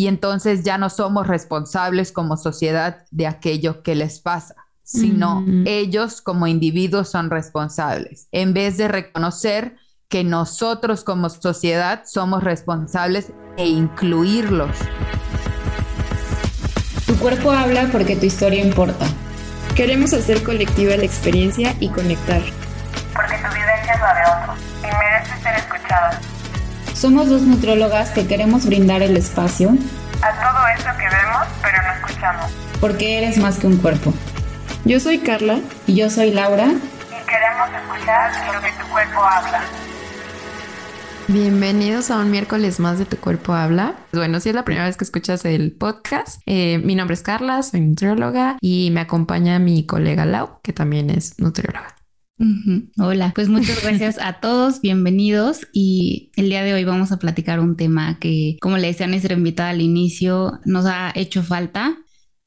y entonces ya no somos responsables como sociedad de aquello que les pasa sino Mm. ellos como individuos son responsables, en vez de reconocer que nosotros como sociedad somos responsables e incluirlos. Tu cuerpo habla porque tu historia importa. Queremos hacer colectiva la experiencia y conectar. Somos dos nutriólogas que queremos brindar el espacio A todo eso que vemos, pero no escuchamos. porque eres más que un cuerpo. Yo soy Carla. Y yo soy Laura. Y queremos escuchar lo que tu cuerpo habla. Bienvenidos a un miércoles más de Tu Cuerpo Habla. Bueno, si es la primera vez que escuchas el podcast, eh, mi nombre es Carla, soy nutrióloga y me acompaña mi colega Lau, que también es nutrióloga. Hola, pues muchas gracias a todos, bienvenidos y el día de hoy vamos a platicar un tema que, como le decía a nuestra invitada al inicio, nos ha hecho falta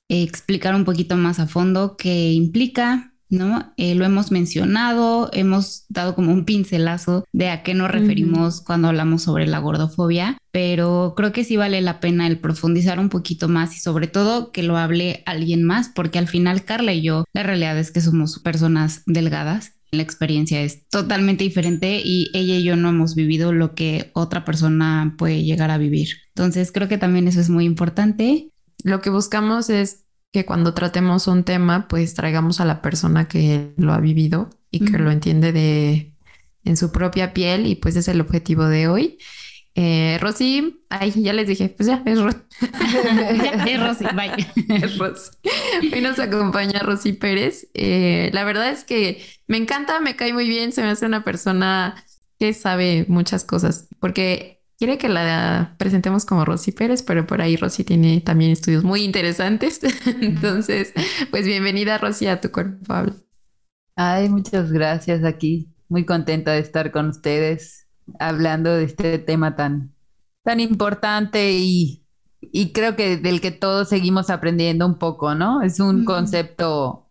eh, explicar un poquito más a fondo qué implica, ¿no? Eh, lo hemos mencionado, hemos dado como un pincelazo de a qué nos referimos cuando hablamos sobre la gordofobia, pero creo que sí vale la pena el profundizar un poquito más y sobre todo que lo hable alguien más, porque al final Carla y yo, la realidad es que somos personas delgadas la experiencia es totalmente diferente y ella y yo no hemos vivido lo que otra persona puede llegar a vivir. Entonces creo que también eso es muy importante. Lo que buscamos es que cuando tratemos un tema, pues traigamos a la persona que lo ha vivido y que lo entiende de en su propia piel y pues es el objetivo de hoy. Eh, Rosy, ay, ya les dije, pues ya es Rosy. Es Rosy, bye. Es Rosy. Hoy nos acompaña Rosy Pérez. Eh, la verdad es que me encanta, me cae muy bien, se me hace una persona que sabe muchas cosas, porque quiere que la presentemos como Rosy Pérez, pero por ahí Rosy tiene también estudios muy interesantes. Entonces, pues bienvenida Rosy a tu cuerpo habla. Ay, muchas gracias aquí. Muy contenta de estar con ustedes hablando de este tema tan, tan importante y, y creo que del que todos seguimos aprendiendo un poco, ¿no? Es un concepto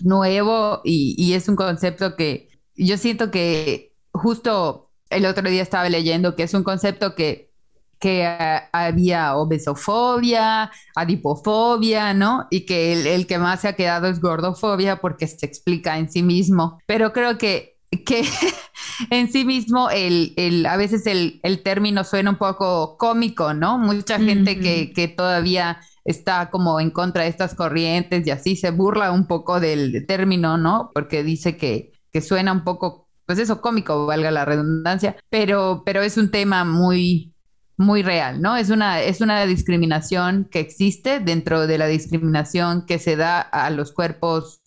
nuevo y, y es un concepto que yo siento que justo el otro día estaba leyendo que es un concepto que, que había obesofobia, adipofobia, ¿no? Y que el, el que más se ha quedado es gordofobia porque se explica en sí mismo. Pero creo que, que en sí mismo el, el, a veces el, el término suena un poco cómico, ¿no? Mucha gente que, que todavía está como en contra de estas corrientes y así se burla un poco del término, ¿no? Porque dice que, que suena un poco, pues eso, cómico, valga la redundancia, pero, pero es un tema muy, muy real, ¿no? Es una, es una discriminación que existe dentro de la discriminación que se da a los cuerpos,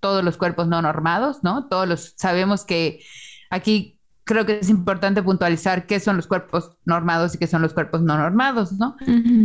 todos los cuerpos no normados, ¿no? Todos los, sabemos que aquí creo que es importante puntualizar qué son los cuerpos normados y qué son los cuerpos no normados, ¿no?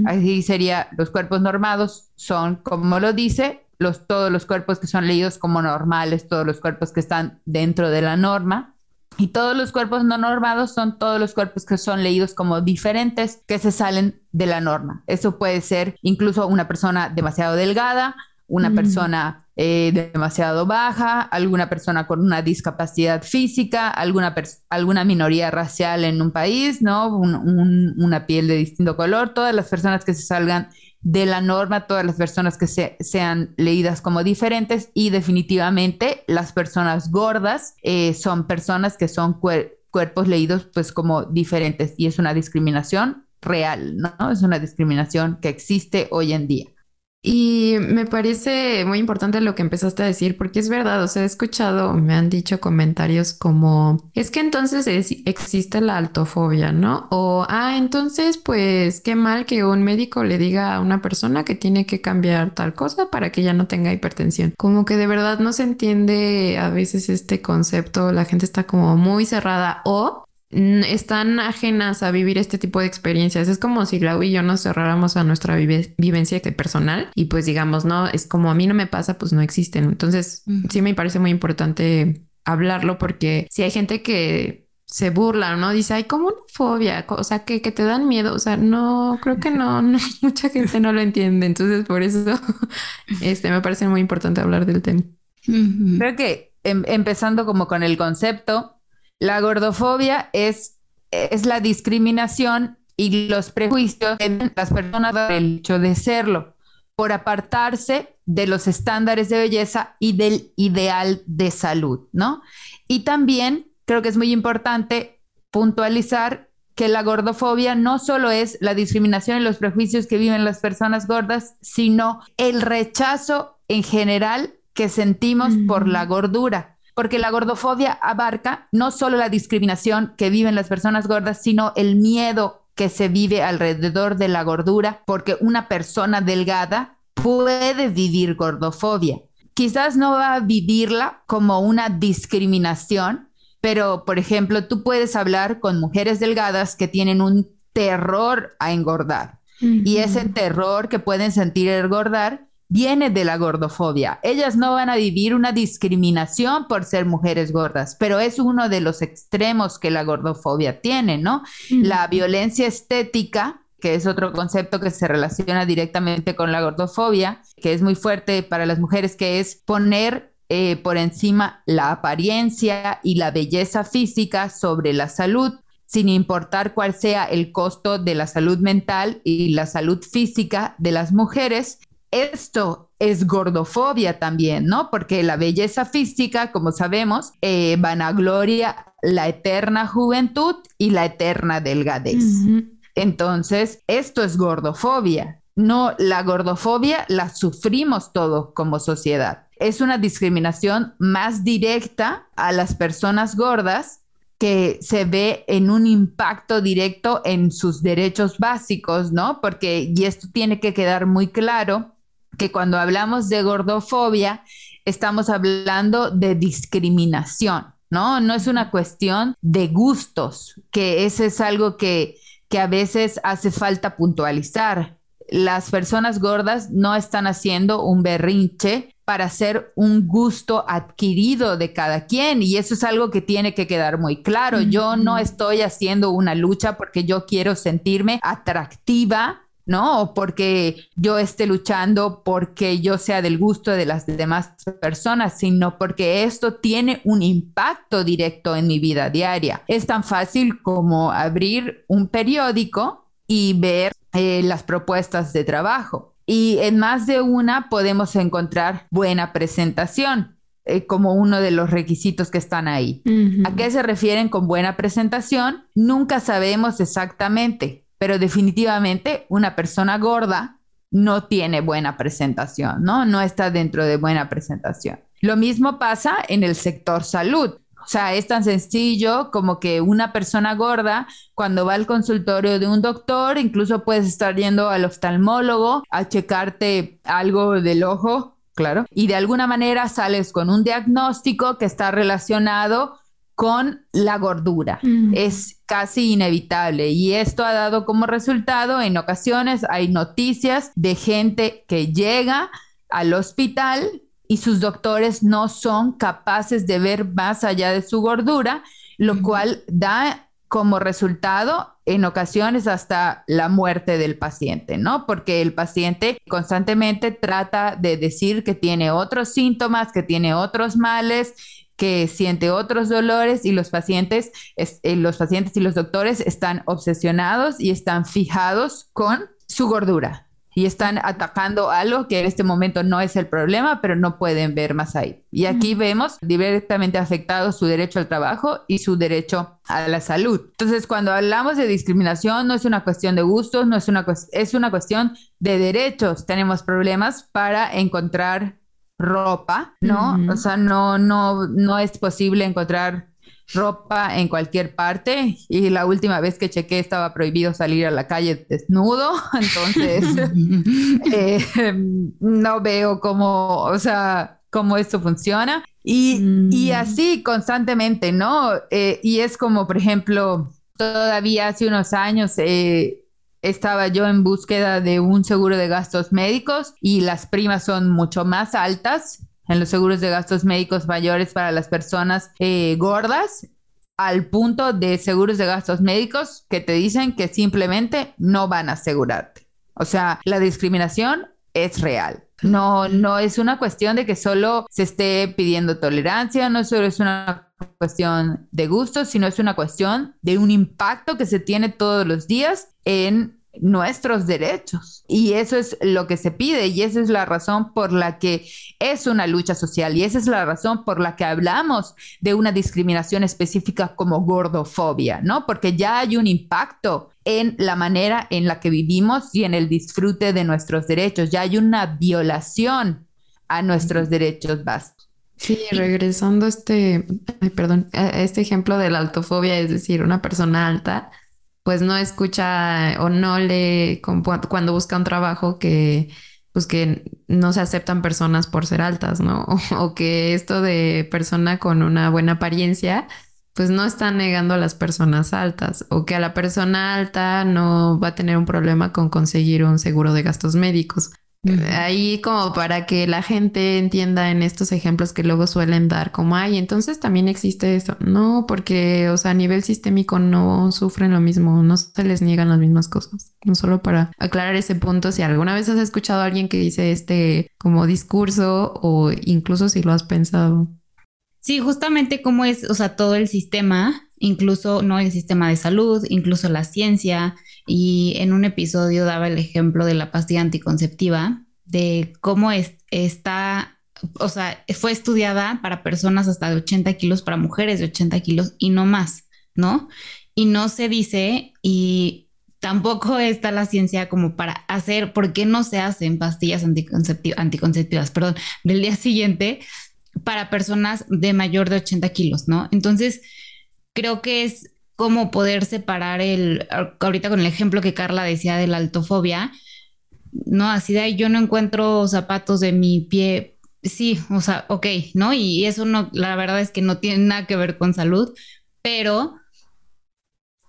Así sería, los cuerpos normados son, como lo dice, los, todos los cuerpos que son leídos como normales, todos los cuerpos que están dentro de la norma. Y todos los cuerpos no normados son todos los cuerpos que son leídos como diferentes, que se salen de la norma. Eso puede ser incluso una persona demasiado delgada, una Mm. persona eh, demasiado baja, alguna persona con una discapacidad física, alguna, alguna minoría racial en un país, ¿no? Un- un- una piel de distinto color, todas las personas que se salgan de la norma, todas las personas que se- sean leídas como diferentes y definitivamente las personas gordas eh, son personas que son cuer- cuerpos leídos pues como diferentes y es una discriminación real, ¿no? Es una discriminación que existe hoy en día. Y me parece muy importante lo que empezaste a decir, porque es verdad, o sea, he escuchado, me han dicho comentarios como, es que entonces es- existe la altofobia, ¿no? O, ah, entonces, pues, qué mal que un médico le diga a una persona que tiene que cambiar tal cosa para que ya no tenga hipertensión. Como que de verdad no se entiende a veces este concepto, la gente está como muy cerrada o están ajenas a vivir este tipo de experiencias. Es como si Lau y yo nos cerráramos a nuestra vive- vivencia personal y pues digamos, no, es como a mí no me pasa, pues no existen. Entonces, sí me parece muy importante hablarlo porque si hay gente que se burla, ¿no? Dice, ay, como una fobia, o sea, que, que te dan miedo, o sea, no, creo que no, no, mucha gente no lo entiende, entonces por eso, este, me parece muy importante hablar del tema. Creo que em- empezando como con el concepto, la gordofobia es, es la discriminación y los prejuicios de las personas del hecho de serlo, por apartarse de los estándares de belleza y del ideal de salud, ¿no? Y también creo que es muy importante puntualizar que la gordofobia no solo es la discriminación y los prejuicios que viven las personas gordas, sino el rechazo en general que sentimos por la gordura. Porque la gordofobia abarca no solo la discriminación que viven las personas gordas, sino el miedo que se vive alrededor de la gordura, porque una persona delgada puede vivir gordofobia. Quizás no va a vivirla como una discriminación, pero por ejemplo, tú puedes hablar con mujeres delgadas que tienen un terror a engordar y ese terror que pueden sentir engordar viene de la gordofobia. Ellas no van a vivir una discriminación por ser mujeres gordas, pero es uno de los extremos que la gordofobia tiene, ¿no? La violencia estética que es otro concepto que se relaciona directamente con la gordofobia, que es muy fuerte para las mujeres, que es poner eh, por encima la apariencia y la belleza física sobre la salud, sin importar cuál sea el costo de la salud mental y la salud física de las mujeres esto es gordofobia también, ¿no? Porque la belleza física, como sabemos, eh, vanagloria la eterna juventud y la eterna delgadez. Entonces, esto es gordofobia. No, la gordofobia la sufrimos todos como sociedad. Es una discriminación más directa a las personas gordas que se ve en un impacto directo en sus derechos básicos, ¿no? Porque, y esto tiene que quedar muy claro, que cuando hablamos de gordofobia, estamos hablando de discriminación, ¿no? No es una cuestión de gustos, que ese es algo que, que a veces hace falta puntualizar. Las personas gordas no están haciendo un berrinche para ser un gusto adquirido de cada quien y eso es algo que tiene que quedar muy claro. Yo no estoy haciendo una lucha porque yo quiero sentirme atractiva ¿no? O porque yo esté luchando porque yo sea del gusto de las demás personas, sino porque esto tiene un impacto directo en mi vida diaria. Es tan fácil como abrir un periódico y ver eh, las propuestas de trabajo. Y en más de una podemos encontrar buena presentación. Eh, como uno de los requisitos que están ahí. ¿A qué se refieren con buena presentación? Nunca sabemos exactamente pero definitivamente una persona gorda no tiene buena presentación, ¿no? No está dentro de buena presentación. Lo mismo pasa en el sector salud. O sea, es tan sencillo como que una persona gorda, cuando va al consultorio de un doctor, incluso puedes estar yendo al oftalmólogo a checarte algo del ojo, claro, y de alguna manera sales con un diagnóstico que está relacionado con la gordura. Es casi inevitable y esto ha dado como resultado en ocasiones hay noticias de gente que llega al hospital y sus doctores no son capaces de ver más allá de su gordura, lo cual da como resultado en ocasiones hasta la muerte del paciente, ¿no? Porque el paciente constantemente trata de decir que tiene otros síntomas, que tiene otros males que siente otros dolores y los pacientes, eh, los pacientes y los doctores están obsesionados y están fijados con su gordura y están atacando algo que en este momento no es el problema, pero no pueden ver más ahí. Y aquí vemos directamente afectados su derecho al trabajo y su derecho a la salud. Entonces, cuando hablamos de discriminación, no es una cuestión de gustos, no es una, es una cuestión de derechos. Tenemos problemas para encontrar ropa, ¿no? O sea, no, no, no es posible encontrar ropa en cualquier parte y la última vez que chequé estaba prohibido salir a la calle desnudo, entonces eh, no veo cómo, o sea, cómo esto funciona. Y, y mm. así constantemente, ¿no? Eh, y es como, por ejemplo, todavía hace unos años eh, estaba yo en búsqueda de un seguro de gastos médicos y las primas son mucho más altas en los seguros de gastos médicos mayores para las personas eh, gordas al punto de seguros de gastos médicos que te dicen que simplemente no van a asegurarte. O sea, la discriminación es real. No, no es una cuestión de que solo se esté pidiendo tolerancia, no solo es una cuestión de gusto, sino es una cuestión de un impacto que se tiene todos los días en nuestros derechos. Y eso es lo que se pide y esa es la razón por la que es una lucha social y esa es la razón por la que hablamos de una discriminación específica como gordofobia, ¿no? Porque ya hay un impacto en la manera en la que vivimos y en el disfrute de nuestros derechos, ya hay una violación a nuestros derechos básicos. Sí, regresando a este, perdón, a este ejemplo de la altofobia, es decir, una persona alta pues no escucha o no le cuando busca un trabajo que pues que no se aceptan personas por ser altas, ¿no? O, que esto de persona con una buena apariencia, pues no está negando a las personas altas, o que a la persona alta no va a tener un problema con conseguir un seguro de gastos médicos. Ahí como para que la gente entienda en estos ejemplos que luego suelen dar como, ay, entonces también existe eso. No, porque, o sea, a nivel sistémico no sufren lo mismo, no se les niegan las mismas cosas. No solo para aclarar ese punto, si alguna vez has escuchado a alguien que dice este como discurso o incluso si lo has pensado. Sí, justamente como es, o sea, todo el sistema, incluso no el sistema de salud, incluso la ciencia, y en un episodio daba el ejemplo de la pastilla anticonceptiva, de cómo es, está, o sea, fue estudiada para personas hasta de 80 kilos, para mujeres de 80 kilos y no más, ¿no? Y no se dice y tampoco está la ciencia como para hacer, ¿por qué no se hacen pastillas anticonceptivas, anticonceptivas, perdón, del día siguiente para personas de mayor de 80 kilos, ¿no? Entonces, creo que es cómo poder separar el, ahorita con el ejemplo que Carla decía de la altofobia, no, así de ahí yo no encuentro zapatos de mi pie, sí, o sea, ok, ¿no? Y eso no, la verdad es que no tiene nada que ver con salud, pero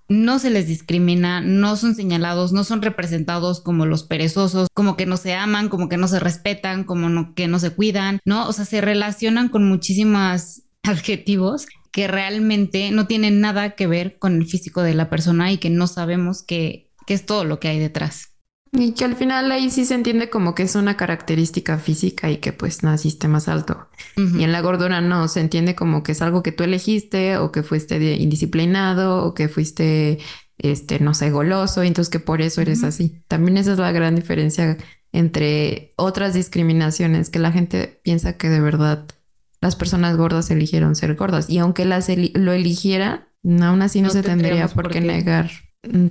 no se les discrimina, no son señalados, no son representados como los perezosos, como que no se aman, como que no se respetan, como que no se cuidan, ¿no? O sea, se relacionan con muchísimos adjetivos que realmente no tienen nada que ver con el físico de la persona y que no sabemos qué es todo lo que hay detrás. Y que al final ahí sí se entiende como que es una característica física y que pues naciste más alto. Y en la gordura no, se entiende como que es algo que tú elegiste o que fuiste indisciplinado o que fuiste, este, no sé, goloso y entonces que por eso eres así. También esa es la gran diferencia entre otras discriminaciones que la gente piensa que de verdad las personas gordas eligieron ser gordas. Y aunque las lo eligieran, aún así no, se tendría por qué negar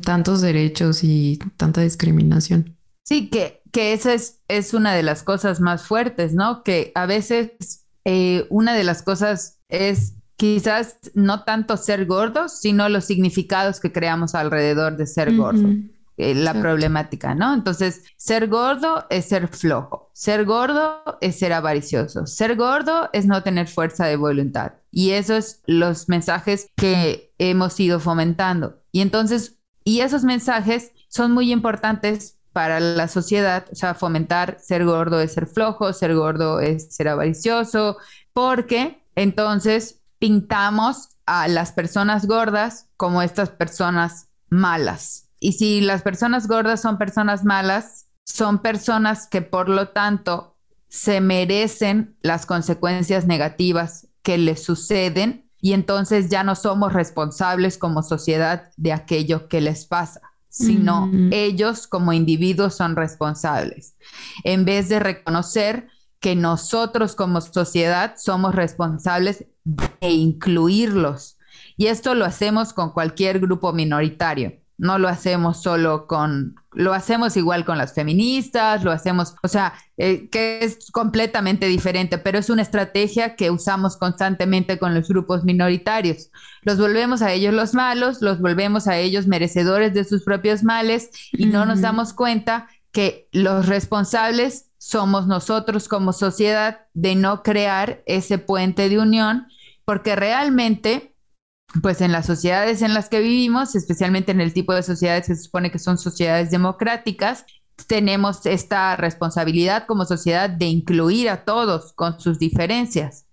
tantos derechos y tanta discriminación. Sí, que, que esa es, es una de las cosas más fuertes, ¿no? Que a veces eh, una de las cosas es quizás no tanto ser gordos, sino los significados que creamos alrededor de ser gordo. Eh, la problemática, ¿no? Entonces, ser gordo es ser flojo, ser gordo es ser avaricioso, ser gordo es no tener fuerza de voluntad. Y esos los mensajes que hemos ido fomentando. Y entonces, y esos mensajes son muy importantes para la sociedad, o sea, fomentar ser gordo es ser flojo, ser gordo es ser avaricioso, porque entonces pintamos a las personas gordas como estas personas malas, y si las personas gordas son personas malas, son personas que por lo tanto se merecen las consecuencias negativas que les suceden y entonces ya no somos responsables como sociedad de aquello que les pasa, sino ellos como individuos son responsables. En vez de reconocer que nosotros como sociedad somos responsables de incluirlos. Y esto lo hacemos con cualquier grupo minoritario no lo hacemos solo con, lo hacemos igual con las feministas, lo hacemos, o sea, eh, que es completamente diferente, pero es una estrategia que usamos constantemente con los grupos minoritarios. Los volvemos a ellos los malos, los volvemos a ellos merecedores de sus propios males y no nos damos cuenta que los responsables somos nosotros como sociedad de no crear ese puente de unión, porque realmente pues en las sociedades en las que vivimos, especialmente en el tipo de sociedades que se supone que son sociedades democráticas, tenemos esta responsabilidad como sociedad de incluir a todos con sus diferencias.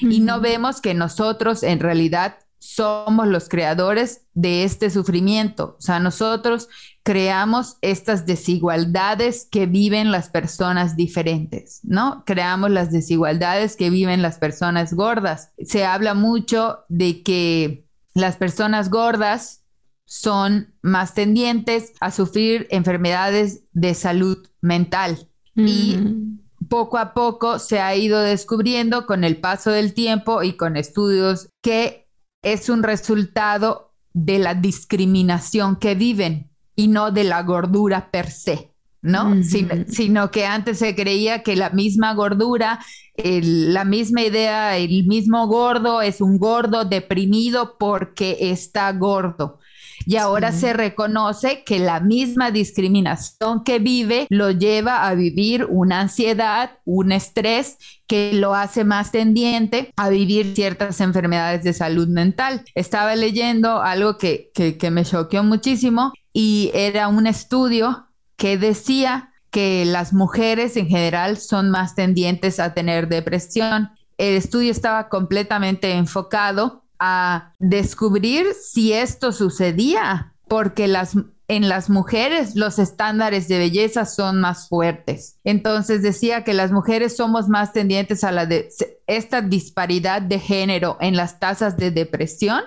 Y no vemos que nosotros en realidad somos los creadores de este sufrimiento. O sea, nosotros creamos estas desigualdades que viven las personas diferentes, ¿no? Creamos las desigualdades que viven las personas gordas. Se habla mucho de que las personas gordas son más tendientes a sufrir enfermedades de salud mental. Y Mm. poco a poco se ha ido descubriendo con el paso del tiempo y con estudios que es un resultado de la discriminación que viven y no de la gordura per se, ¿no? Sino, sino que antes se creía que la misma gordura, el- la misma idea, el mismo gordo es un gordo deprimido porque está gordo. Y ahora Sí. se reconoce que la misma discriminación que vive lo lleva a vivir una ansiedad, un estrés que lo hace más tendiente a vivir ciertas enfermedades de salud mental. Estaba leyendo algo que, que, que me choqueó muchísimo y era un estudio que decía que las mujeres en general son más tendientes a tener depresión. El estudio estaba completamente enfocado a descubrir si esto sucedía, porque las, en las mujeres los estándares de belleza son más fuertes. Entonces decía que las mujeres somos más tendientes a la de esta disparidad de género en las tasas de depresión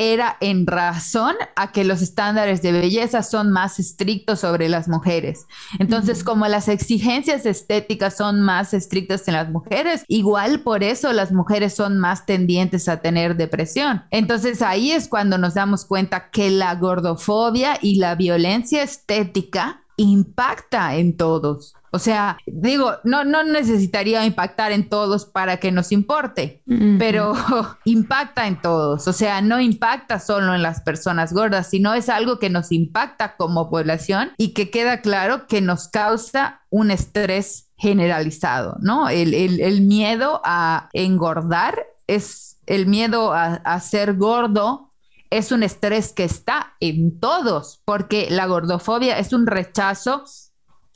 era en razón a que los estándares de belleza son más estrictos sobre las mujeres. Entonces, como las exigencias estéticas son más estrictas en las mujeres, igual por eso las mujeres son más tendientes a tener depresión. Entonces, ahí es cuando nos damos cuenta que la gordofobia y la violencia estética impacta en todos. O sea, digo, no, no necesitaría impactar en todos para que nos importe, pero impacta en todos. O sea, no impacta solo en las personas gordas, sino es algo que nos impacta como población y que queda claro que nos causa un estrés generalizado, ¿no? El, el- el miedo a engordar es el miedo a, a ser gordo es un estrés que está en todos, porque la gordofobia es un rechazo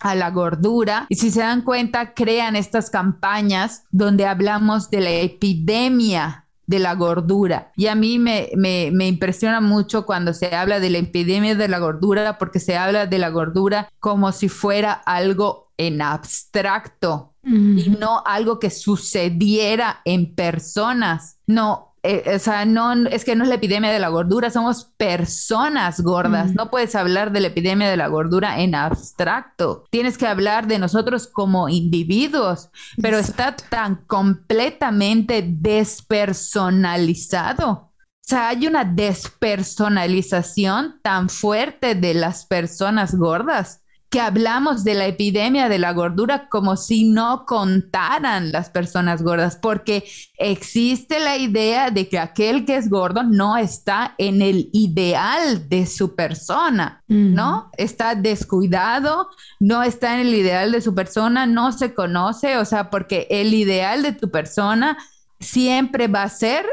a la gordura. Y si se dan cuenta, crean estas campañas donde hablamos de la epidemia de la gordura. Y a mí me, me, me impresiona mucho cuando se habla de la epidemia de la gordura, porque se habla de la gordura como si fuera algo en abstracto y no algo que sucediera en personas. No, eh, o sea, no, es que no es la epidemia de la gordura, somos personas gordas. Mm. No puedes hablar de la epidemia de la gordura en abstracto. Tienes que hablar de nosotros como individuos, pero está tan completamente despersonalizado. O sea, hay una despersonalización tan fuerte de las personas gordas que hablamos de la epidemia de la gordura como si no contaran las personas gordas, porque existe la idea de que aquel que es gordo no está en el ideal de su persona, ¿no? Está descuidado, no está en el ideal de su persona, no se conoce, o sea, porque el ideal de tu persona siempre va a ser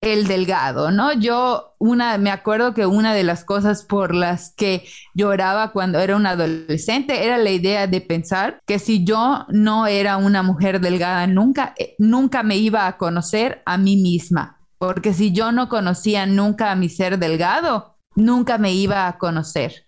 el delgado, ¿no? Yo una me acuerdo que una de las cosas por las que lloraba cuando era un adolescente era la idea de pensar que si yo no era una mujer delgada nunca eh, nunca me iba a conocer a mí misma, porque si yo no conocía nunca a mi ser delgado, nunca me iba a conocer,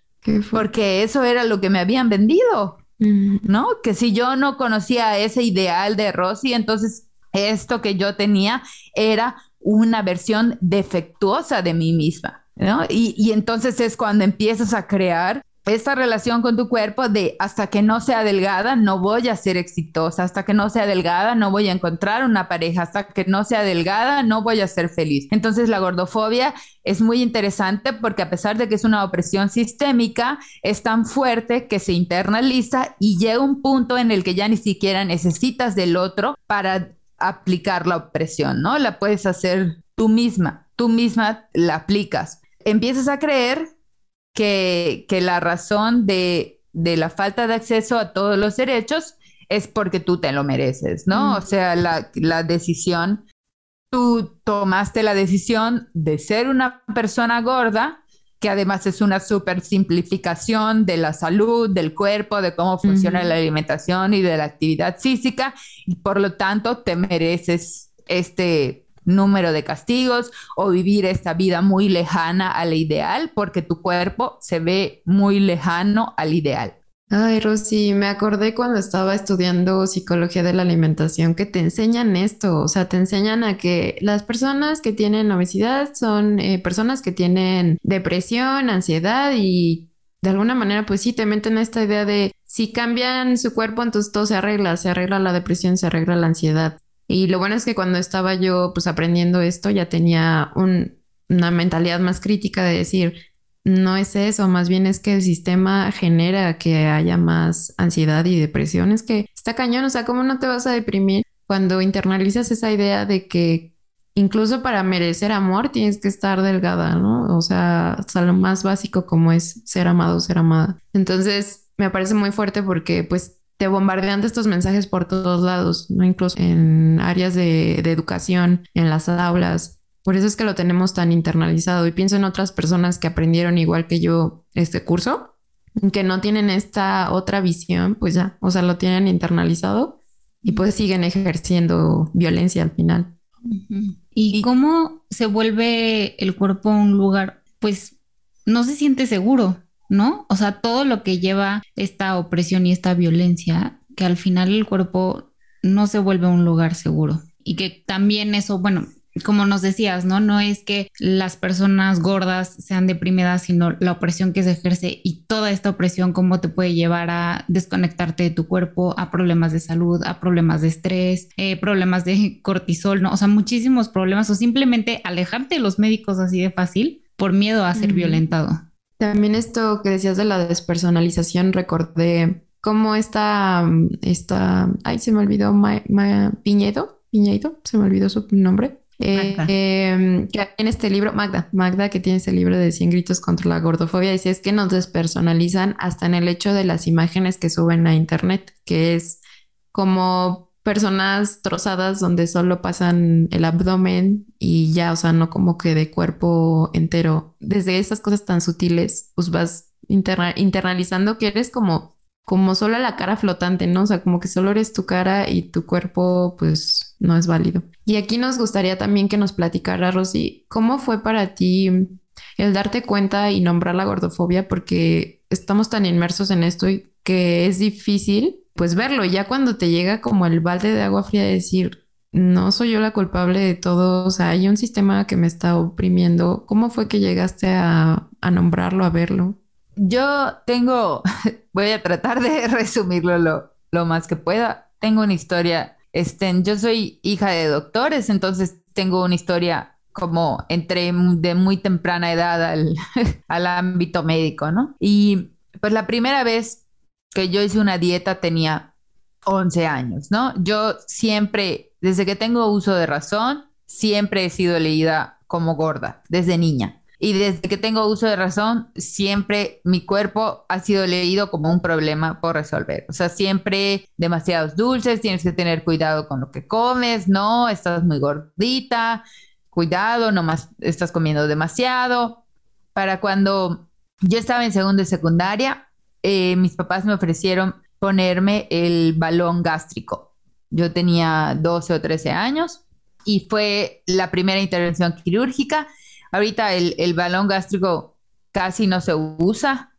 porque eso era lo que me habían vendido. Ujú. ¿no? Que si yo no conocía ese ideal de Rosy, entonces esto que yo tenía era una versión defectuosa de mí misma, ¿no? Y, y entonces es cuando empiezas a crear esta relación con tu cuerpo de hasta que no sea delgada no voy a ser exitosa, hasta que no sea delgada no voy a encontrar una pareja, hasta que no sea delgada no voy a ser feliz. Entonces la gordofobia es muy interesante porque a pesar de que es una opresión sistémica, es tan fuerte que se internaliza y llega un punto en el que ya ni siquiera necesitas del otro para aplicar la opresión, ¿no? La puedes hacer tú misma, tú misma la aplicas. Empiezas a creer que, que la razón de, de la falta de acceso a todos los derechos es porque tú te lo mereces, ¿no? Mm. O sea, la, la decisión, tú tomaste la decisión de ser una persona gorda, que además es una súper simplificación de la salud, del cuerpo, de cómo funciona la alimentación y de la actividad física, y por lo tanto te mereces este número de castigos o vivir esta vida muy lejana al ideal porque tu cuerpo se ve muy lejano al ideal. Ay, Rosy, me acordé cuando estaba estudiando psicología de la alimentación que te enseñan esto, o sea, te enseñan a que las personas que tienen obesidad son eh, personas que tienen depresión, ansiedad y de alguna manera, pues sí, te meten esta idea de si cambian su cuerpo, entonces todo se arregla, se arregla la depresión, se arregla la ansiedad. Y lo bueno es que cuando estaba yo pues aprendiendo esto ya tenía una mentalidad más crítica de decir, no es eso, más bien es que el sistema genera que haya más ansiedad y depresión. Es que está cañón, o sea, ¿cómo no te vas a deprimir cuando internalizas esa idea de que incluso para merecer amor tienes que estar delgada, ¿no? O sea, hasta lo más básico como es ser amado ser amada. Entonces, me parece muy fuerte porque pues te bombardean de estos mensajes por todos lados, ¿no? Incluso en áreas de educación, en las aulas, por eso es que lo tenemos tan internalizado y pienso en otras personas que aprendieron igual que yo este curso, que no tienen esta otra visión, pues ya, o sea, lo tienen internalizado y pues siguen ejerciendo violencia al final. ¿Y, cómo se vuelve el cuerpo un lugar, pues no se siente seguro, ¿no? O sea, todo lo que lleva esta opresión y esta violencia, que al final el cuerpo no se vuelve un lugar seguro. Y que también eso, bueno, como nos decías, ¿no? No es que las personas gordas sean deprimidas, sino la opresión que se ejerce y toda esta opresión, cómo te puede llevar a desconectarte de tu cuerpo, a problemas de salud, a problemas de estrés, eh, problemas de cortisol, ¿no? O sea, muchísimos problemas o simplemente alejarte de los médicos así de fácil por miedo a ser violentado. También esto que decías de la despersonalización, recordé cómo está, esta, ay, se me olvidó, Piñedo, Piñedo, se me olvidó su nombre eh, em, en este libro, Magda, Magda que tiene este libro de 100 gritos contra la gordofobia, dice es que nos despersonalizan hasta en el hecho de las imágenes que suben a internet, que es como personas trozadas donde solo pasan el abdomen y ya, o sea, no como que de cuerpo entero. Desde esas cosas tan sutiles, pues vas internalizando que eres como como solo la cara flotante, ¿no? O sea, como que solo eres tu cara y tu cuerpo, pues, no es válido. Y aquí nos gustaría también que nos platicara, Rosy, ¿cómo fue para ti el darte cuenta y nombrar la gordofobia? Porque estamos tan inmersos en esto y que es difícil, pues, verlo. Ya cuando te llega como el balde de agua fría de decir, no soy yo la culpable de todo, o sea, hay un sistema que me está oprimiendo. ¿Cómo fue que llegaste a, a nombrarlo, a verlo? Yo tengo, voy a tratar de resumirlo lo, lo más que pueda. Tengo una historia, este, yo soy hija de doctores, entonces tengo una historia como entré de muy temprana edad al, al ámbito médico, ¿no? Y pues la primera vez que yo hice una dieta tenía 11 años, ¿no? Yo siempre, desde que tengo uso de razón, siempre he sido leída como gorda, desde niña. Y desde que tengo uso de razón, siempre mi cuerpo ha sido leído como un problema por resolver. O sea, siempre demasiados dulces, tienes que tener cuidado con lo que comes, no, estás muy gordita, cuidado, no más estás comiendo demasiado. Para cuando yo estaba en segundo y secundaria, eh, mis papás me ofrecieron ponerme el balón gástrico. Yo tenía 12 o 13 años y fue la primera intervención quirúrgica Ahorita el, balón gástrico casi no se usa.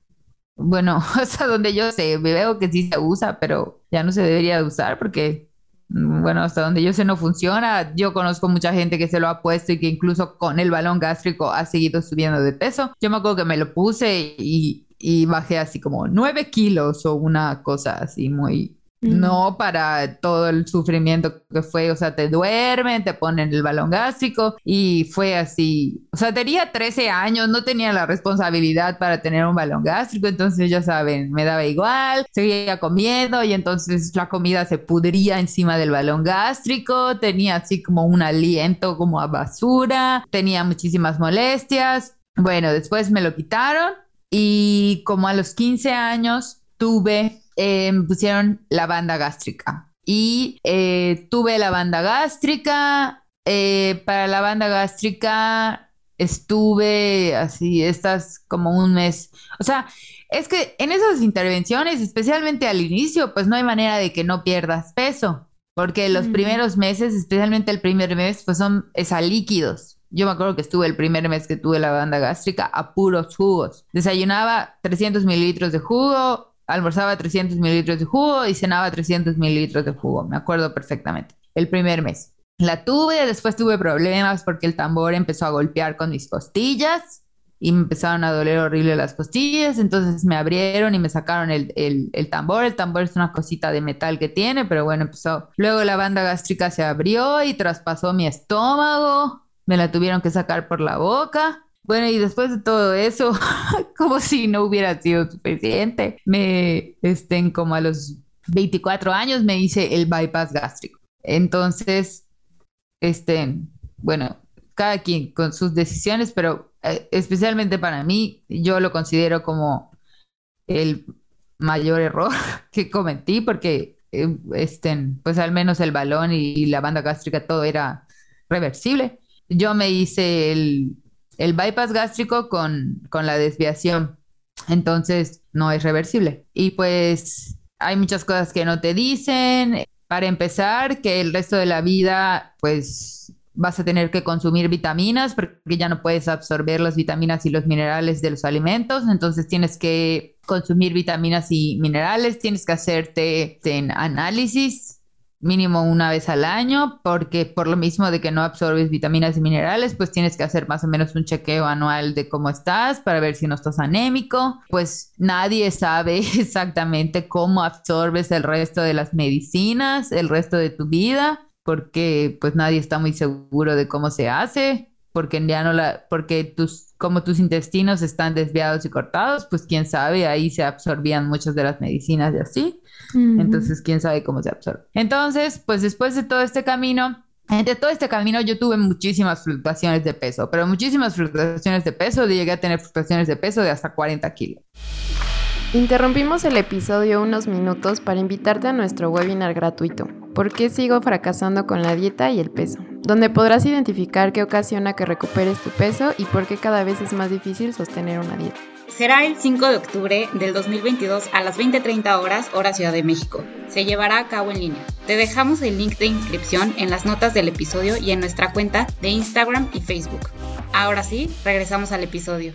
Bueno, hasta donde yo sé, veo que sí se usa, pero ya no se debería usar porque, mm, bueno, hasta donde yo sé no funciona. Yo conozco mucha gente que se lo ha puesto y que incluso con el balón gástrico ha seguido subiendo de peso. Yo me acuerdo que me lo puse y, y bajé así como nueve kilos o una cosa así muy, no para todo el sufrimiento que fue, o sea, te duermen, te ponen el balón gástrico y fue así, o sea, tenía 13 años, no tenía la responsabilidad para tener un balón gástrico, entonces ya saben, me daba igual, seguía comiendo y entonces la comida se pudría encima del balón gástrico, tenía así como un aliento como a basura, tenía muchísimas molestias. Bueno, después me lo quitaron y como a los 15 años tuve eh, me pusieron la banda gástrica. Y eh, tuve la banda gástrica. Eh, para la banda gástrica estuve así, estas como un mes. O sea, es que en esas intervenciones, especialmente al inicio, pues no hay manera de que no pierdas peso. porque los Mm. primeros meses, especialmente el primer mes, pues son es a líquidos. Yo me acuerdo que estuve el primer mes que tuve la banda gástrica a puros jugos. Desayunaba 300 mililitros de jugo, almorzaba 300 mililitros de jugo y cenaba 300 mililitros de jugo. Me acuerdo perfectamente. El primer mes. La tuve, después tuve problemas porque el tambor empezó a golpear con mis costillas y me empezaron a doler horrible las costillas, entonces me abrieron y me sacaron el, el, el tambor. El tambor es una cosita de metal que tiene, pero bueno, empezó. Luego la banda gástrica se abrió y traspasó mi estómago, me la tuvieron que sacar por la boca. Bueno, y después de todo eso, como si no hubiera sido suficiente, me, estén como a los 24 años me hice el bypass gástrico. Entonces, este, bueno, cada quien con sus decisiones, pero eh, especialmente para mí, yo lo considero como el mayor error que cometí porque eh, este, pues al menos el balón y, la banda gástrica todo era reversible. Yo me hice el, el bypass gástrico con, con la desviación, entonces no es reversible. Y pues hay muchas cosas que no te dicen. Para empezar, que el resto de la vida, pues vas a tener que consumir vitaminas porque ya no puedes absorber las vitaminas y los minerales de los alimentos, entonces tienes que consumir vitaminas y minerales, tienes que hacerte en análisis mínimo una vez al año, porque por lo mismo de que no absorbes vitaminas y minerales, pues tienes que hacer más o menos un chequeo anual de cómo estás para ver si no estás anémico. Pues nadie sabe exactamente cómo absorbes el resto de las medicinas, el resto de tu vida, porque pues nadie está muy seguro de cómo se hace, porque ya no la, porque tus, como tus intestinos están desviados y cortados, pues quién sabe, ahí se absorbían muchas de las medicinas y así. Entonces, quién sabe cómo se absorbe. Entonces, pues después de todo este camino, entre todo este camino yo tuve muchísimas fluctuaciones de peso, pero muchísimas fluctuaciones de peso, llegué a tener fluctuaciones de peso de hasta 40 kilos. Interrumpimos el episodio unos minutos para invitarte a nuestro webinar gratuito, ¿Por qué sigo fracasando con la dieta y el peso? Donde podrás identificar qué ocasiona que recuperes tu peso y por qué cada vez es más difícil sostener una dieta. Será el 5 de octubre del 2022 a las 20.30 horas, hora Ciudad de México. Se llevará a cabo en línea. Te dejamos el link de inscripción en las notas del episodio y en nuestra cuenta de Instagram y Facebook. Ahora sí, regresamos al episodio.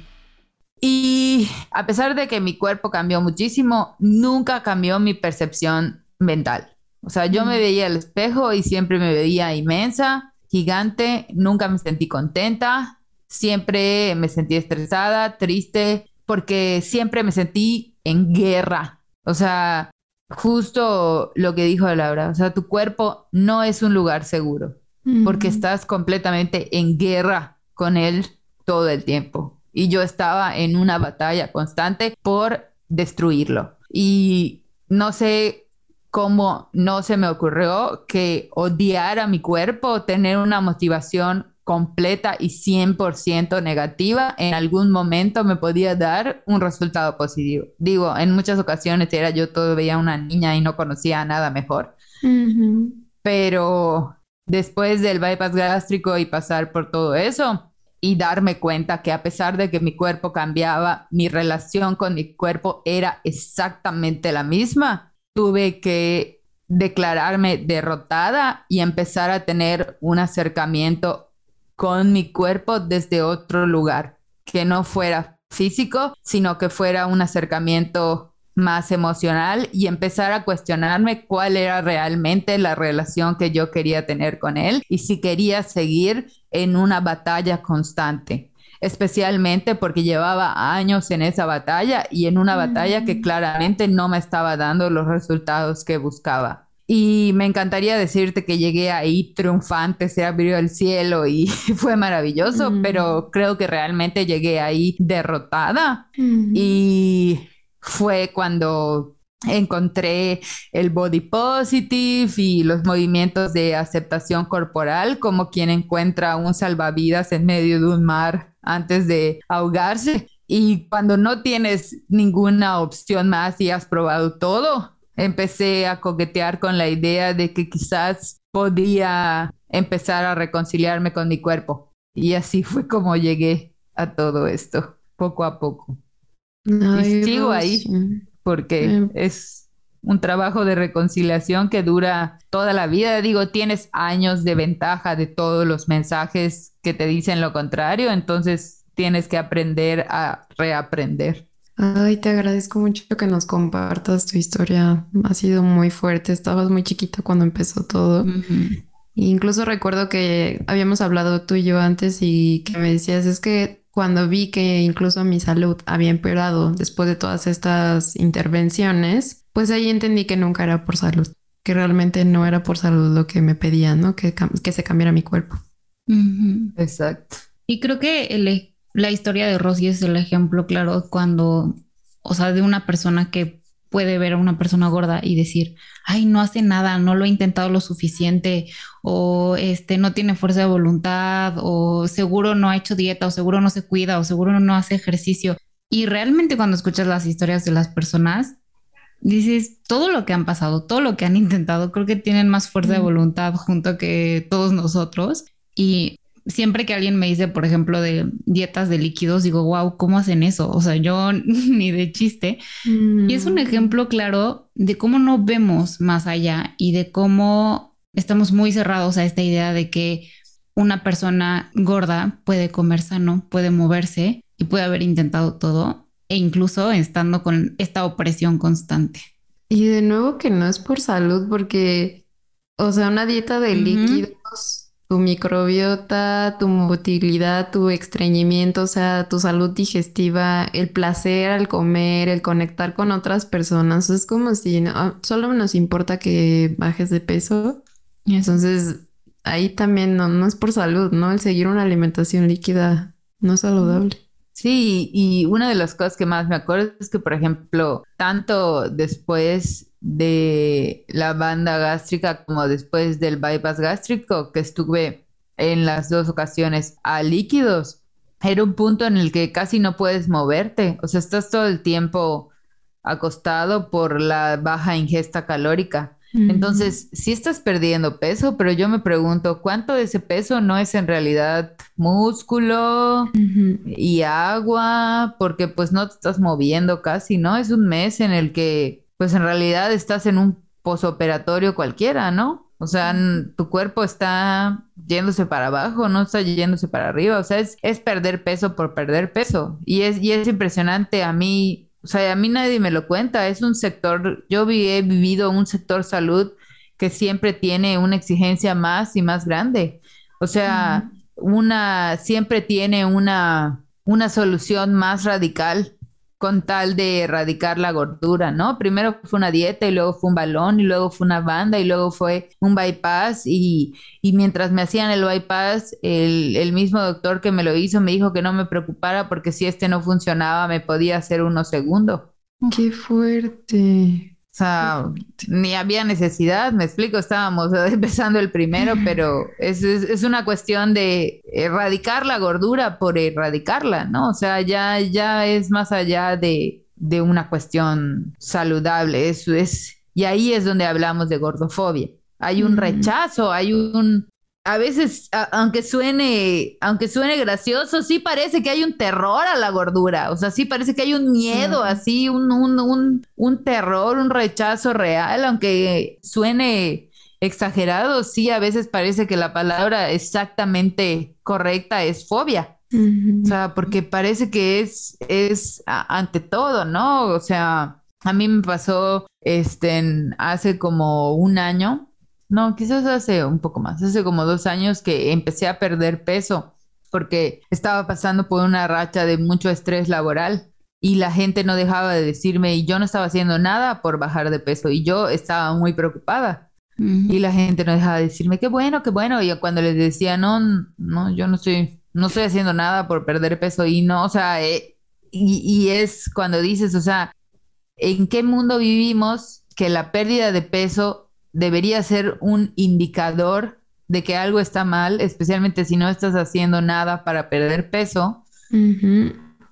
Y a pesar de que mi cuerpo cambió muchísimo, nunca cambió mi percepción mental. O sea, yo me veía al espejo y siempre me veía inmensa, gigante, nunca me sentí contenta, siempre me sentí estresada, triste, porque siempre me sentí en guerra. O sea, justo lo que dijo Laura, o sea, tu cuerpo no es un lugar seguro, porque estás completamente en guerra con él todo el tiempo. Y yo estaba en una batalla constante por destruirlo. Y no sé cómo no se me ocurrió que odiar a mi cuerpo, tener una motivación completa y 100% negativa, en algún momento me podía dar un resultado positivo. Digo, en muchas ocasiones era yo todavía una niña y no conocía nada mejor, pero después del bypass gástrico y pasar por todo eso y darme cuenta que a pesar de que mi cuerpo cambiaba, mi relación con mi cuerpo era exactamente la misma, tuve que declararme derrotada y empezar a tener un acercamiento con mi cuerpo desde otro lugar, que no fuera físico, sino que fuera un acercamiento más emocional y empezar a cuestionarme cuál era realmente la relación que yo quería tener con él y si quería seguir en una batalla constante, especialmente porque llevaba años en esa batalla y en una batalla que claramente no me estaba dando los resultados que buscaba. Y me encantaría decirte que llegué ahí triunfante, se abrió el cielo y fue maravilloso, Mm. pero creo que realmente llegué ahí derrotada y fue cuando encontré el body positive y los movimientos de aceptación corporal como quien encuentra un salvavidas en medio de un mar antes de ahogarse. Y cuando no tienes ninguna opción más y has probado todo, empecé a coquetear con la idea de que quizás podía empezar a reconciliarme con mi cuerpo. Y así fue como llegué a todo esto, poco a poco. Ay, sigo Rosy. ahí. Porque Mm. es un trabajo de reconciliación que dura toda la vida. Digo, tienes años de ventaja de todos los mensajes que te dicen lo contrario, entonces tienes que aprender a reaprender. Ay, te agradezco mucho que nos compartas tu historia. Ha sido muy fuerte. Estabas muy chiquita cuando empezó todo. Incluso recuerdo que habíamos hablado tú y yo antes y que me decías, es que cuando vi que incluso mi salud había empeorado después de todas estas intervenciones, pues ahí entendí que nunca era por salud, que realmente no era por salud lo que me pedían, ¿no? Que, que se cambiara mi cuerpo. Exacto. Y creo que la historia de Rosy es el ejemplo claro cuando, o sea, de una persona que puede ver a una persona gorda y decir, ay, no hace nada, no lo ha intentado lo suficiente, o este no tiene fuerza de voluntad, o seguro no ha hecho dieta, o seguro no se cuida, o seguro no hace ejercicio. Y realmente cuando escuchas las historias de las personas, dices, todo lo que han pasado, todo lo que han intentado, creo que tienen más fuerza de voluntad junto que todos nosotros. Y siempre que alguien me dice, por ejemplo, de dietas de líquidos, digo, wow, ¿cómo hacen eso? O sea, yo ni de chiste. Y es un mm. ejemplo claro de cómo no vemos más allá y de cómo estamos muy cerrados a esta idea de que una persona gorda puede comer sano, puede moverse y puede haber intentado todo e incluso estando con esta opresión constante. Y de nuevo que no es por salud, porque, o sea, una dieta de líquidos tu microbiota, tu motilidad, tu estreñimiento, o sea, tu salud digestiva, el placer al comer, el conectar con otras personas. Es como si ah, solo nos importa que bajes de peso. Entonces, ahí también no, no es por salud, ¿no? El seguir una alimentación líquida no es saludable. Sí, y una de las cosas que más me acuerdo es que, por ejemplo, tanto después de la banda gástrica como después del bypass gástrico que estuve en las dos ocasiones a líquidos. Era un punto en el que casi no puedes moverte, o sea, estás todo el tiempo acostado por la baja ingesta calórica. Entonces, sí estás perdiendo peso, pero yo me pregunto, ¿cuánto de ese peso no es en realidad músculo y agua? Porque pues no te estás moviendo casi, ¿no? Es un mes en el que pues en realidad estás en un posoperatorio cualquiera, ¿no? O sea, tu cuerpo está yéndose para abajo, no está yéndose para arriba. O sea, es, es perder peso por perder peso. Y es, y es impresionante a mí, o sea, a mí nadie me lo cuenta. Es un sector, yo he vivido un sector salud que siempre tiene una exigencia más y más grande. O sea, una, siempre tiene una, una solución más radical con tal de erradicar la gordura, ¿no? Primero fue una dieta y luego fue un balón y luego fue una banda y luego fue un bypass y, mientras me hacían el bypass, el, el, mismo doctor que me lo hizo me dijo que no me preocupara porque si este no funcionaba me podía hacer uno segundo. Qué fuerte. O sea, ni había necesidad, me explico, estábamos empezando el primero, pero es, es, una cuestión de erradicar la gordura por erradicarla, ¿no? O sea, ya, ya es más allá de, de una cuestión saludable, eso es, y ahí es donde hablamos de gordofobia. Hay un rechazo, hay un, a veces, aunque suene, aunque suene gracioso, sí parece que hay un terror a la gordura. O sea, sí parece que hay un miedo, así, un, un, un, un, terror, un rechazo real, aunque suene exagerado, sí, a veces parece que la palabra exactamente correcta es fobia. O sea, porque parece que es, es ante todo, ¿no? O sea, a mí me pasó este, hace como un año no, quizás hace un poco más, hace como dos años que empecé a perder peso porque estaba pasando por una racha de mucho estrés laboral y la gente no dejaba de decirme y yo no estaba haciendo nada por bajar de peso y yo estaba muy preocupada. Y la gente no dejaba de decirme, qué bueno, qué bueno. Y cuando les decía, no, no, yo no estoy, no estoy haciendo nada por perder peso y no, o sea, eh, y, y es cuando dices, o sea, ¿en qué mundo vivimos que la pérdida de peso debería ser un indicador de que algo está mal, especialmente si no estás haciendo nada para perder peso.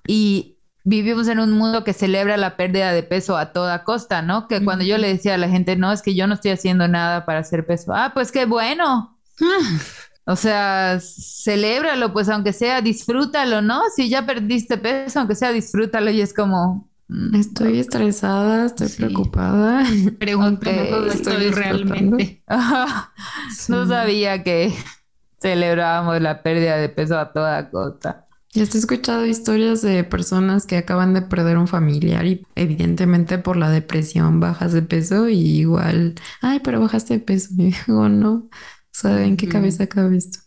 Y vivimos en un mundo que celebra la pérdida de peso a toda costa, ¿no? Que cuando yo le decía a la gente, no, es que yo no estoy haciendo nada para hacer peso. Ah, pues qué bueno. O sea, celébralo, pues aunque sea, disfrútalo, ¿no? Si ya perdiste peso, aunque sea, disfrútalo y es como, Estoy estresada, estoy Sí. preocupada. Pregúntame Ok, cómo estoy realmente. No sabía que celebrábamos la pérdida de peso a toda costa. Ya he escuchado historias de personas que acaban de perder un familiar y evidentemente por la depresión bajas de peso y igual, ay, pero bajaste de peso. Y digo, no, o sea, ¿en qué cabeza cabe esto?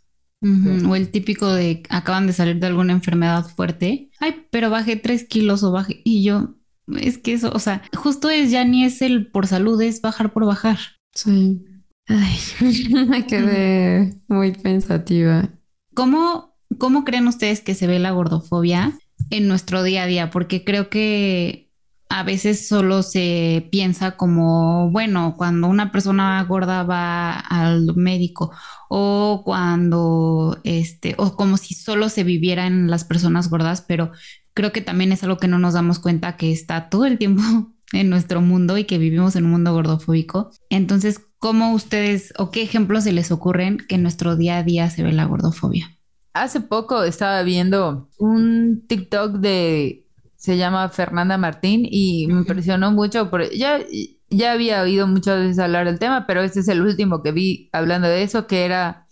O el típico de acaban de salir de alguna enfermedad fuerte. Ay, pero bajé tres kilos o bajé. Y yo, es que eso, o sea, justo es ya ni es el por salud, es bajar por bajar. Sí. Ay, me quedé muy pensativa. ¿Cómo, ¿Cómo creen ustedes que se ve la gordofobia en nuestro día a día? Porque creo que a veces solo se piensa como, bueno, cuando una persona gorda va al médico o cuando, este, o como si solo se viviera en las personas gordas, pero creo que también es algo que no nos damos cuenta que está todo el tiempo en nuestro mundo y que vivimos en un mundo gordofóbico. Entonces, ¿cómo ustedes o qué ejemplos se les ocurren que en nuestro día a día se ve la gordofobia? Hace poco estaba viendo un TikTok de, se llama Fernanda Martín y me impresionó mucho, porque ya, ya había oído muchas veces hablar del tema, pero este es el último que vi hablando de eso, que era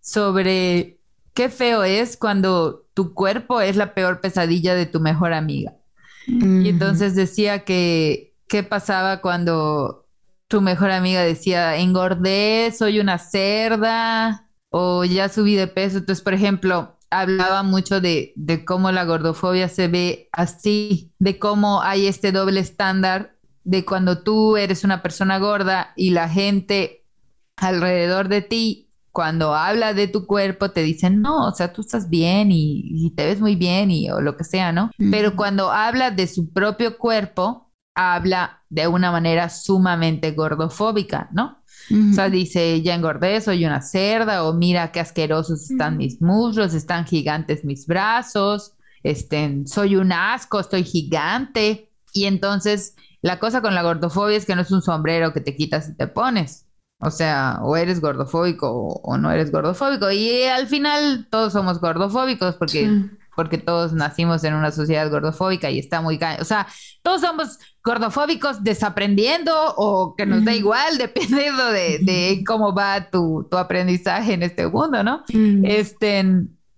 sobre qué feo es cuando tu cuerpo es la peor pesadilla de tu mejor amiga. Y entonces decía que qué pasaba cuando tu mejor amiga decía, engordé, soy una cerda o ya subí de peso. Entonces, por ejemplo, hablaba mucho de, de cómo la gordofobia se ve así, de cómo hay este doble estándar de cuando tú eres una persona gorda y la gente alrededor de ti, cuando habla de tu cuerpo, te dicen, no, o sea, tú estás bien y, y te ves muy bien y o lo que sea, ¿no? Pero cuando habla de su propio cuerpo, habla de una manera sumamente gordofóbica, ¿no? O sea, dice, ya engordé, soy una cerda, o mira qué asquerosos están mis muslos, están gigantes mis brazos, este, soy un asco, estoy gigante. Y entonces, la cosa con la gordofobia es que no es un sombrero que te quitas y te pones. O sea, o eres gordofóbico o, o no eres gordofóbico. Y al final todos somos gordofóbicos porque Sí. porque todos nacimos en una sociedad gordofóbica y está muy... O sea, todos somos gordofóbicos desaprendiendo o que nos da igual, dependiendo de, de cómo va tu, tu aprendizaje en este mundo, ¿no? Mm. Este,